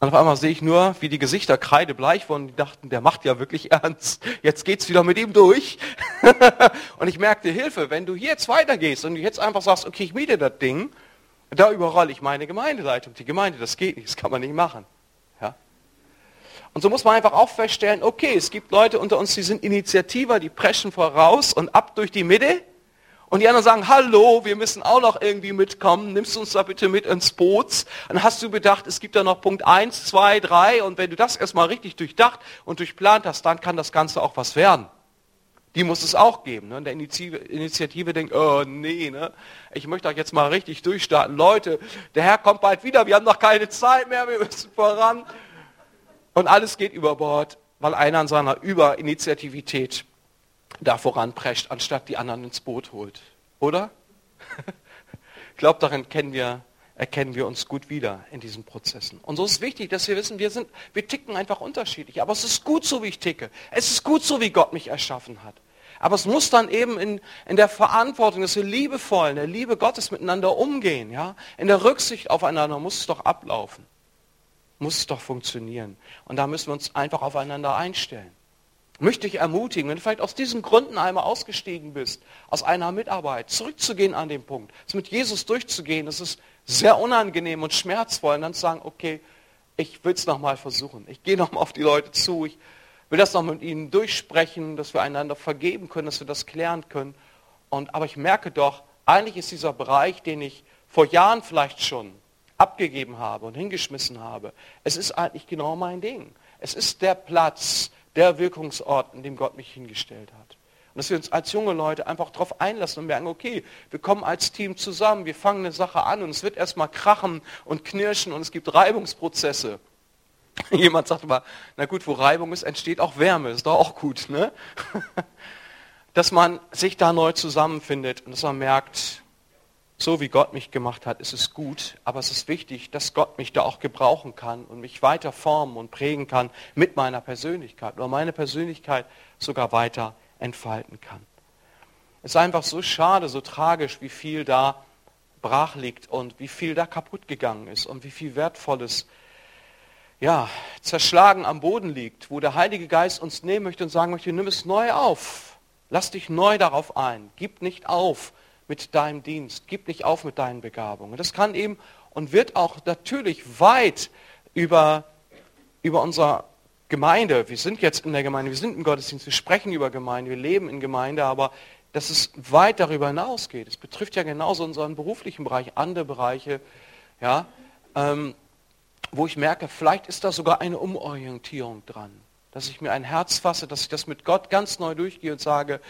Und auf einmal sehe ich nur, wie die Gesichter kreidebleich wurden. Die dachten, der macht ja wirklich (laughs) ernst. Jetzt geht's wieder mit ihm durch. (laughs) und ich merkte, Hilfe, wenn du jetzt weitergehst und du jetzt einfach sagst, okay, ich miete das Ding, da überrolle ich meine Gemeindeleitung. Die Gemeinde, das geht nicht, das kann man nicht machen. Ja? Und so muss man einfach auch feststellen, okay, es gibt Leute unter uns, die sind Initiativer, die preschen voraus und ab durch die Mitte. Und die anderen sagen, hallo, wir müssen auch noch irgendwie mitkommen, nimmst du uns da bitte mit ins Boot. Dann hast du bedacht, es gibt da noch Punkt 1, 2, 3 und wenn du das erstmal richtig durchdacht und durchplant hast, dann kann das Ganze auch was werden. Die muss es auch geben. Ne? Und der Initiative, denkt, oh nee, ne? ich möchte euch jetzt mal richtig durchstarten. Leute, der Herr kommt bald wieder, wir haben noch keine Zeit mehr, wir müssen voran. Und alles geht über Bord, weil einer an seiner Überinitiativität da voranprescht, anstatt die anderen ins Boot holt. Oder? (laughs) ich glaube, darin wir, erkennen wir uns gut wieder in diesen Prozessen. Und so ist es wichtig, dass wir wissen, wir, sind, wir ticken einfach unterschiedlich. Aber es ist gut so, wie ich ticke. Es ist gut so, wie Gott mich erschaffen hat. Aber es muss dann eben in, in der Verantwortung, dass wir liebevoll, in der Liebe Gottes miteinander umgehen. Ja? In der Rücksicht aufeinander muss es doch ablaufen. Muss es doch funktionieren. Und da müssen wir uns einfach aufeinander einstellen möchte ich ermutigen, wenn du vielleicht aus diesen Gründen einmal ausgestiegen bist, aus einer Mitarbeit, zurückzugehen an den Punkt, es mit Jesus durchzugehen, das ist sehr unangenehm und schmerzvoll, und dann zu sagen, okay, ich will es nochmal versuchen, ich gehe nochmal auf die Leute zu, ich will das noch mit ihnen durchsprechen, dass wir einander vergeben können, dass wir das klären können. Und, aber ich merke doch, eigentlich ist dieser Bereich, den ich vor Jahren vielleicht schon abgegeben habe und hingeschmissen habe, es ist eigentlich genau mein Ding. Es ist der Platz, der Wirkungsort, in dem Gott mich hingestellt hat. Und dass wir uns als junge Leute einfach darauf einlassen und merken, okay, wir kommen als Team zusammen, wir fangen eine Sache an und es wird erstmal krachen und knirschen und es gibt Reibungsprozesse. (laughs) Jemand sagt mal, na gut, wo Reibung ist, entsteht auch Wärme, ist doch auch gut, ne? (laughs) Dass man sich da neu zusammenfindet und dass man merkt, so wie Gott mich gemacht hat, ist es gut, aber es ist wichtig, dass Gott mich da auch gebrauchen kann und mich weiter formen und prägen kann mit meiner Persönlichkeit oder meine Persönlichkeit sogar weiter entfalten kann. Es ist einfach so schade, so tragisch, wie viel da brach liegt und wie viel da kaputt gegangen ist und wie viel Wertvolles ja, zerschlagen am Boden liegt, wo der Heilige Geist uns nehmen möchte und sagen möchte, nimm es neu auf. Lass dich neu darauf ein. Gib nicht auf mit deinem Dienst. Gib nicht auf mit deinen Begabungen. Das kann eben und wird auch natürlich weit über, über unsere Gemeinde. Wir sind jetzt in der Gemeinde, wir sind im Gottesdienst, wir sprechen über Gemeinde, wir leben in Gemeinde, aber dass es weit darüber hinausgeht. Es betrifft ja genauso unseren beruflichen Bereich, andere Bereiche, ja, ähm, wo ich merke, vielleicht ist da sogar eine Umorientierung dran. Dass ich mir ein Herz fasse, dass ich das mit Gott ganz neu durchgehe und sage,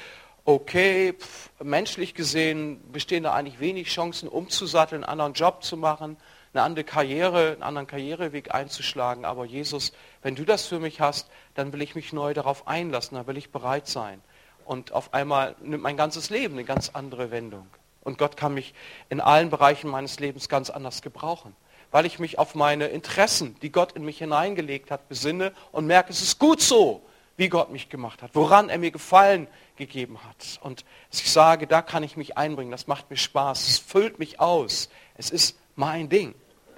okay, pff, menschlich gesehen bestehen da eigentlich wenig Chancen, umzusatteln, einen anderen Job zu machen, eine andere Karriere, einen anderen Karriereweg einzuschlagen. Aber Jesus, wenn du das für mich hast, dann will ich mich neu darauf einlassen, dann will ich bereit sein. Und auf einmal nimmt mein ganzes Leben eine ganz andere Wendung. Und Gott kann mich in allen Bereichen meines Lebens ganz anders gebrauchen, weil ich mich auf meine Interessen, die Gott in mich hineingelegt hat, besinne und merke, es ist gut so, wie Gott mich gemacht hat, woran er mir Gefallen gegeben hat. Und ich sage, da kann ich mich einbringen, das macht mir Spaß, es füllt mich aus, es ist mein Ding.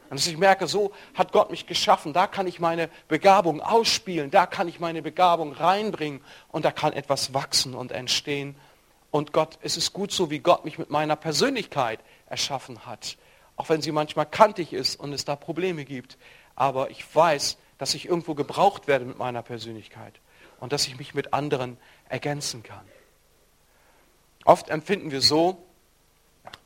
Und ich merke, so hat Gott mich geschaffen, da kann ich meine Begabung ausspielen, da kann ich meine Begabung reinbringen und da kann etwas wachsen und entstehen, Und Gott, es ist gut so, wie Gott mich mit meiner Persönlichkeit erschaffen hat. Auch wenn sie manchmal kantig ist und es da Probleme gibt. Aber ich weiß, dass ich irgendwo gebraucht werde mit meiner Persönlichkeit und dass ich mich mit anderen ergänzen kann. Oft empfinden wir so,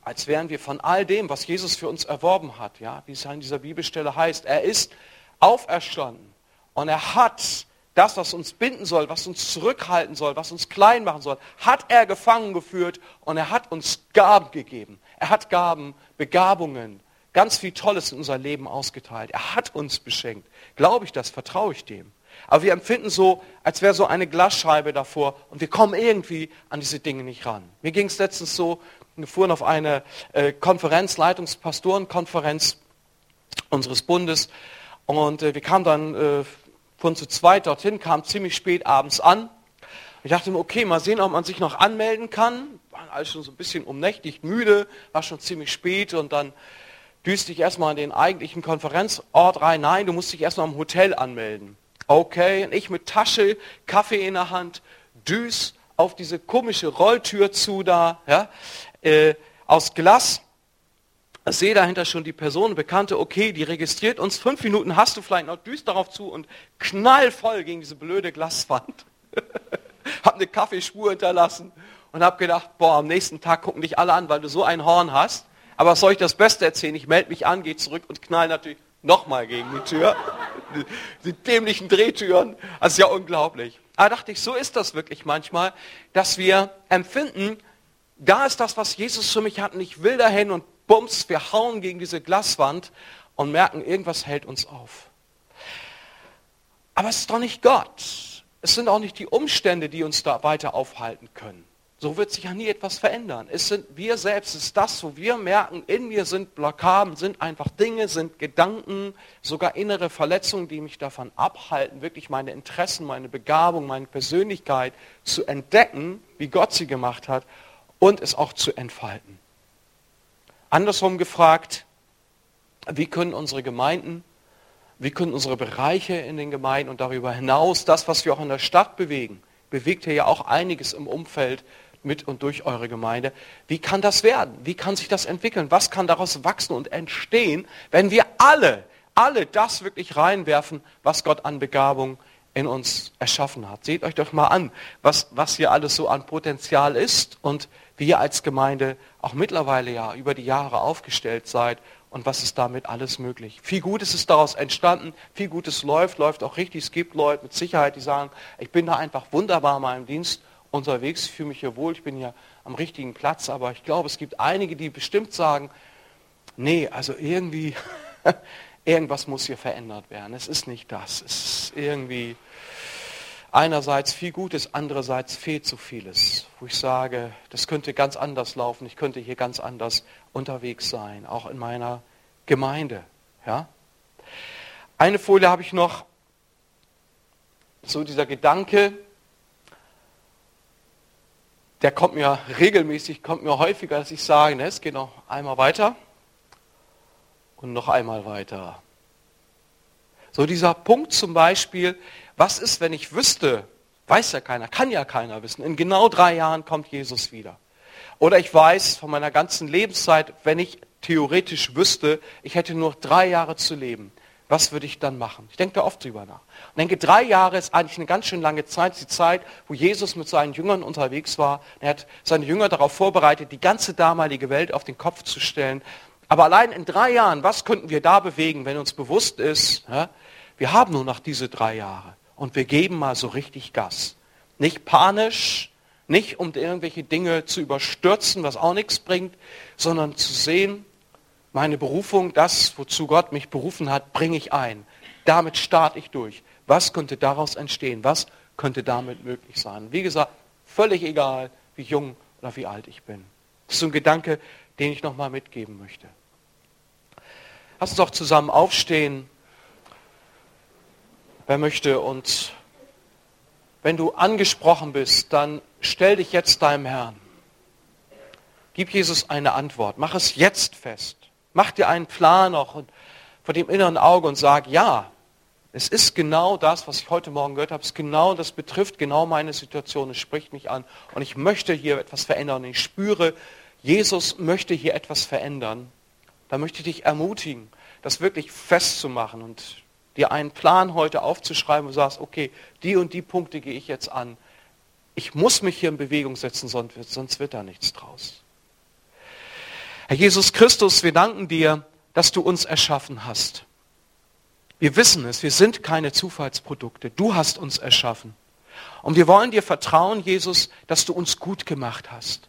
als wären wir von all dem, was Jesus für uns erworben hat, ja, wie es in dieser Bibelstelle heißt, er ist auferstanden und er hat das, was uns binden soll, was uns zurückhalten soll, was uns klein machen soll, hat er gefangen geführt und er hat uns Gaben gegeben. Er hat Gaben, Begabungen, ganz viel Tolles in unser Leben ausgeteilt. Er hat uns beschenkt. Glaube ich das? Vertraue ich dem? Aber wir empfinden so, als wäre so eine Glasscheibe davor und wir kommen irgendwie an diese Dinge nicht ran. Mir ging es letztens so, wir fuhren auf eine äh, Konferenz, Leitungspastorenkonferenz unseres Bundes und äh, wir kamen dann äh, fuhren zu zweit dorthin, kamen ziemlich spät abends an. Ich dachte mir, okay, mal sehen, ob man sich noch anmelden kann. Waren alles schon so ein bisschen umnächtigt, müde, war schon ziemlich spät und dann düste ich erstmal in den eigentlichen Konferenzort rein. Nein, du musst dich erstmal im Hotel anmelden. Okay, und ich mit Tasche, Kaffee in der Hand, düs auf diese komische Rolltür zu da, ja, äh, aus Glas sehe dahinter schon die Person, Bekannte, okay, die registriert uns, fünf Minuten hast du vielleicht noch, düst darauf zu und knallvoll gegen diese blöde Glaswand. (laughs) hab eine Kaffeespur hinterlassen und hab gedacht, boah, am nächsten Tag gucken dich alle an, weil du so ein Horn hast. Aber was soll ich das Beste erzählen? Ich melde mich an, gehe zurück und knall natürlich nochmal gegen die Tür. Die dämlichen Drehtüren. Das ist ja unglaublich. Aber dachte ich, so ist das wirklich manchmal, dass wir empfinden, da ist das, was Jesus für mich hat und ich will dahin und bums, wir hauen gegen diese Glaswand und merken, irgendwas hält uns auf. Aber es ist doch nicht Gott. Es sind auch nicht die Umstände, die uns da weiter aufhalten können. So wird sich ja nie etwas verändern. Es sind wir selbst, es ist das, wo wir merken, in mir sind Blockaden, sind einfach Dinge, sind Gedanken, sogar innere Verletzungen, die mich davon abhalten, wirklich meine Interessen, meine Begabung, meine Persönlichkeit zu entdecken, wie Gott sie gemacht hat und es auch zu entfalten. Andersrum gefragt, wie können unsere Gemeinden, wie können unsere Bereiche in den Gemeinden und darüber hinaus, das, was wir auch in der Stadt bewegen, bewegt hier ja auch einiges im Umfeld mit und durch eure Gemeinde. Wie kann das werden? Wie kann sich das entwickeln? Was kann daraus wachsen und entstehen, wenn wir alle, alle das wirklich reinwerfen, was Gott an Begabung in uns erschaffen hat? Seht euch doch mal an, was, was hier alles so an Potenzial ist und wir als Gemeinde auch mittlerweile ja über die Jahre aufgestellt seid und was ist damit alles möglich. Viel Gutes ist daraus entstanden, viel Gutes läuft, läuft auch richtig. Es gibt Leute mit Sicherheit, die sagen, ich bin da einfach wunderbar in meinem Dienst unterwegs, ich fühle mich hier wohl, ich bin hier am richtigen Platz, aber ich glaube, es gibt einige, die bestimmt sagen, nee, also irgendwie, (laughs) irgendwas muss hier verändert werden. Es ist nicht das. Es ist irgendwie einerseits viel Gutes, andererseits fehlt so vieles, wo ich sage, das könnte ganz anders laufen, ich könnte hier ganz anders unterwegs sein, auch in meiner Gemeinde. Ja? Eine Folie habe ich noch, so dieser Gedanke, der kommt mir regelmäßig, kommt mir häufiger, dass ich sage, ne, es geht noch einmal weiter und noch einmal weiter. So dieser Punkt zum Beispiel, was ist, wenn ich wüsste, weiß ja keiner, kann ja keiner wissen, in genau drei Jahren kommt Jesus wieder. Oder ich weiß von meiner ganzen Lebenszeit, wenn ich theoretisch wüsste, ich hätte nur drei Jahre zu leben, was würde ich dann machen? Ich denke da oft drüber nach. Und denke, drei Jahre ist eigentlich eine ganz schön lange Zeit, die Zeit, wo Jesus mit seinen Jüngern unterwegs war. Er hat seine Jünger darauf vorbereitet, die ganze damalige Welt auf den Kopf zu stellen. Aber allein in drei Jahren, was könnten wir da bewegen, wenn uns bewusst ist, wir haben nur noch diese drei Jahre und wir geben mal so richtig Gas. Nicht panisch, nicht um irgendwelche Dinge zu überstürzen, was auch nichts bringt, sondern zu sehen, meine Berufung, das, wozu Gott mich berufen hat, bringe ich ein. Damit starte ich durch. Was könnte daraus entstehen? Was könnte damit möglich sein? Wie gesagt, völlig egal, wie jung oder wie alt ich bin. Das ist ein Gedanke, den ich nochmal mitgeben möchte. Lass uns auch zusammen aufstehen. Wer möchte und wenn du angesprochen bist, dann stell dich jetzt deinem Herrn. Gib Jesus eine Antwort. Mach es jetzt fest. Mach dir einen Plan auch vor dem inneren Auge und sag, ja, Es ist genau das, was ich heute Morgen gehört habe. Es genau, das betrifft genau meine Situation. Es spricht mich an. Und ich möchte hier etwas verändern. Und ich spüre, Jesus möchte hier etwas verändern. Da möchte ich dich ermutigen, das wirklich festzumachen und dir einen Plan heute aufzuschreiben und sagst, okay, die und die Punkte gehe ich jetzt an. Ich muss mich hier in Bewegung setzen, sonst wird da nichts draus. Herr Jesus Christus, wir danken dir, dass du uns erschaffen hast. Wir wissen es, wir sind keine Zufallsprodukte. Du hast uns erschaffen. Und wir wollen dir vertrauen, Jesus, dass du uns gut gemacht hast.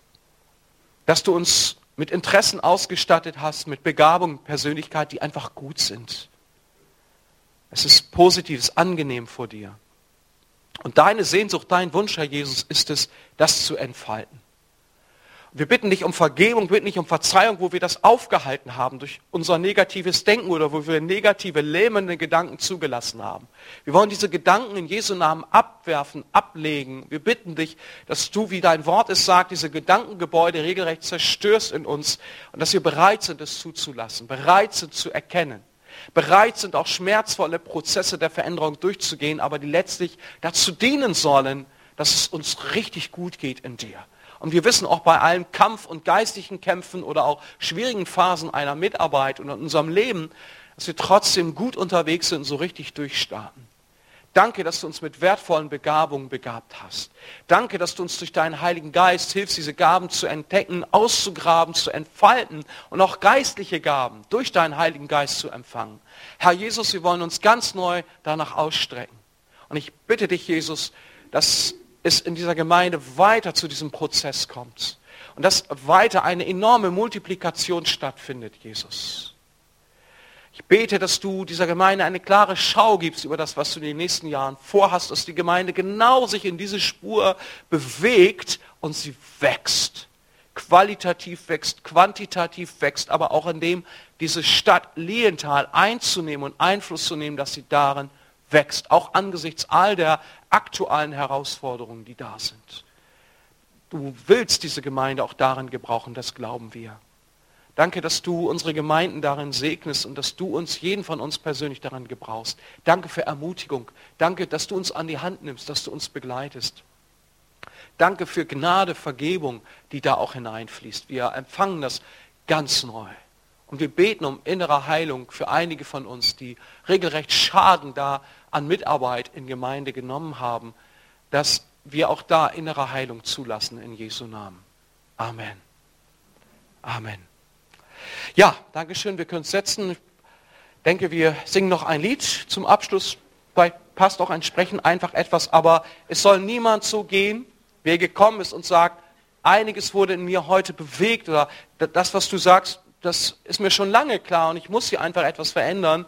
Dass du uns mit Interessen ausgestattet hast, mit Begabung, Persönlichkeit, die einfach gut sind. Es ist positiv, es ist angenehm vor dir. Und deine Sehnsucht, dein Wunsch, Herr Jesus, ist es, das zu entfalten. Wir bitten dich um Vergebung, wir bitten dich um Verzeihung, wo wir das aufgehalten haben durch unser negatives Denken oder wo wir negative, lähmende Gedanken zugelassen haben. Wir wollen diese Gedanken in Jesu Namen abwerfen, ablegen. Wir bitten dich, dass du, wie dein Wort es sagt, diese Gedankengebäude regelrecht zerstörst in uns und dass wir bereit sind, es zuzulassen, bereit sind zu erkennen, bereit sind auch schmerzvolle Prozesse der Veränderung durchzugehen, aber die letztlich dazu dienen sollen, dass es uns richtig gut geht in dir und wir wissen auch bei allen Kampf und geistigen Kämpfen oder auch schwierigen Phasen einer Mitarbeit und in unserem Leben, dass wir trotzdem gut unterwegs sind und so richtig durchstarten. Danke, dass du uns mit wertvollen Begabungen begabt hast. Danke, dass du uns durch deinen Heiligen Geist hilfst, diese Gaben zu entdecken, auszugraben, zu entfalten und auch geistliche Gaben durch deinen Heiligen Geist zu empfangen. Herr Jesus, wir wollen uns ganz neu danach ausstrecken. Und ich bitte dich, Jesus, dass es in dieser Gemeinde weiter zu diesem Prozess kommt. Und dass weiter eine enorme Multiplikation stattfindet, Jesus. Ich bete, dass du dieser Gemeinde eine klare Schau gibst über das, was du in den nächsten Jahren vorhast, dass die Gemeinde genau sich in diese Spur bewegt und sie wächst. Qualitativ wächst, quantitativ wächst, aber auch in dem, diese Stadt Lienthal einzunehmen und Einfluss zu nehmen, dass sie darin wächst, auch angesichts all der aktuellen Herausforderungen, die da sind. Du willst diese Gemeinde auch darin gebrauchen, das glauben wir. Danke, dass du unsere Gemeinden darin segnest und dass du uns, jeden von uns persönlich daran gebrauchst. Danke für Ermutigung. Danke, dass du uns an die Hand nimmst, dass du uns begleitest. Danke für Gnade, Vergebung, die da auch hineinfließt. Wir empfangen das ganz neu. Und wir beten um innere Heilung für einige von uns, die regelrecht Schaden da an Mitarbeit in Gemeinde genommen haben, dass wir auch da innere Heilung zulassen in Jesu Namen. Amen. Amen. Ja, Dankeschön. Wir können uns setzen. Ich denke, wir singen noch ein Lied zum Abschluss. Vielleicht passt auch ein Sprechen einfach etwas, aber es soll niemand so gehen, wer gekommen ist und sagt, einiges wurde in mir heute bewegt oder das, was du sagst, das ist mir schon lange klar und ich muss hier einfach etwas verändern,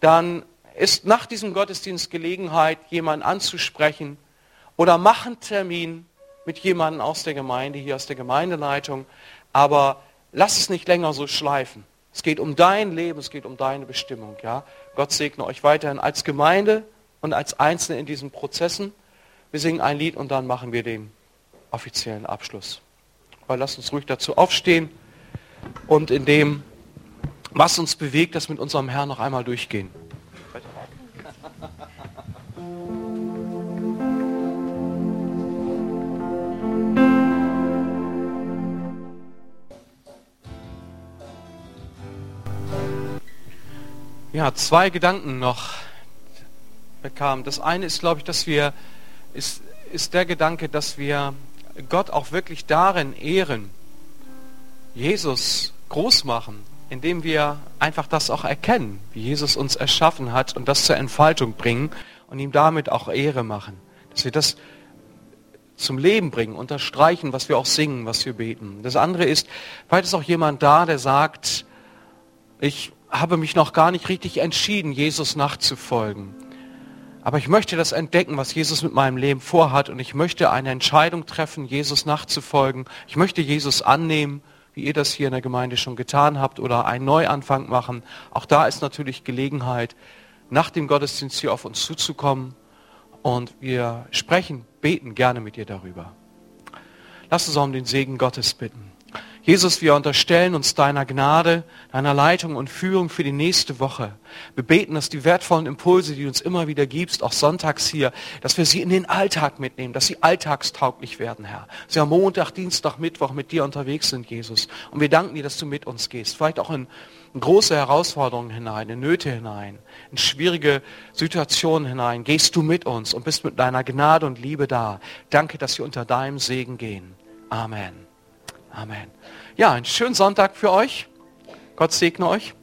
dann ist nach diesem Gottesdienst Gelegenheit, jemanden anzusprechen oder mach einen Termin mit jemandem aus der Gemeinde, hier aus der Gemeindeleitung, aber lass es nicht länger so schleifen. Es geht um dein Leben, es geht um deine Bestimmung. Ja? Gott segne euch weiterhin als Gemeinde und als Einzelne in diesen Prozessen. Wir singen ein Lied und dann machen wir den offiziellen Abschluss. Aber lasst uns ruhig dazu aufstehen und in dem, was uns bewegt, das mit unserem Herrn noch einmal durchgehen. Ja, zwei Gedanken noch bekam. Das eine ist, glaube ich, dass wir, ist, ist der Gedanke, dass wir Gott auch wirklich darin ehren, Jesus groß machen, indem wir einfach das auch erkennen, wie Jesus uns erschaffen hat und das zur Entfaltung bringen und ihm damit auch Ehre machen. Dass wir das zum Leben bringen, unterstreichen, was wir auch singen, was wir beten. Das andere ist, vielleicht ist auch jemand da, der sagt, ich habe mich noch gar nicht richtig entschieden, Jesus nachzufolgen. Aber ich möchte das entdecken, was Jesus mit meinem Leben vorhat und ich möchte eine Entscheidung treffen, Jesus nachzufolgen. Ich möchte Jesus annehmen wie ihr das hier in der Gemeinde schon getan habt, oder einen Neuanfang machen. Auch da ist natürlich Gelegenheit, nach dem Gottesdienst hier auf uns zuzukommen. Und wir sprechen, beten gerne mit dir darüber. Lass uns auch um den Segen Gottes bitten. Jesus, wir unterstellen uns deiner Gnade, deiner Leitung und Führung für die nächste Woche. Wir beten, dass die wertvollen Impulse, die du uns immer wieder gibst, auch sonntags hier, dass wir sie in den Alltag mitnehmen, dass sie alltagstauglich werden, Herr. Dass wir am Montag, Dienstag, Mittwoch mit dir unterwegs sind, Jesus. Und wir danken dir, dass du mit uns gehst. Vielleicht auch in große Herausforderungen hinein, in Nöte hinein, in schwierige Situationen hinein. Gehst du mit uns und bist mit deiner Gnade und Liebe da. Danke, dass wir unter deinem Segen gehen. Amen. Amen. Ja, einen schönen Sonntag für euch. Gott segne euch.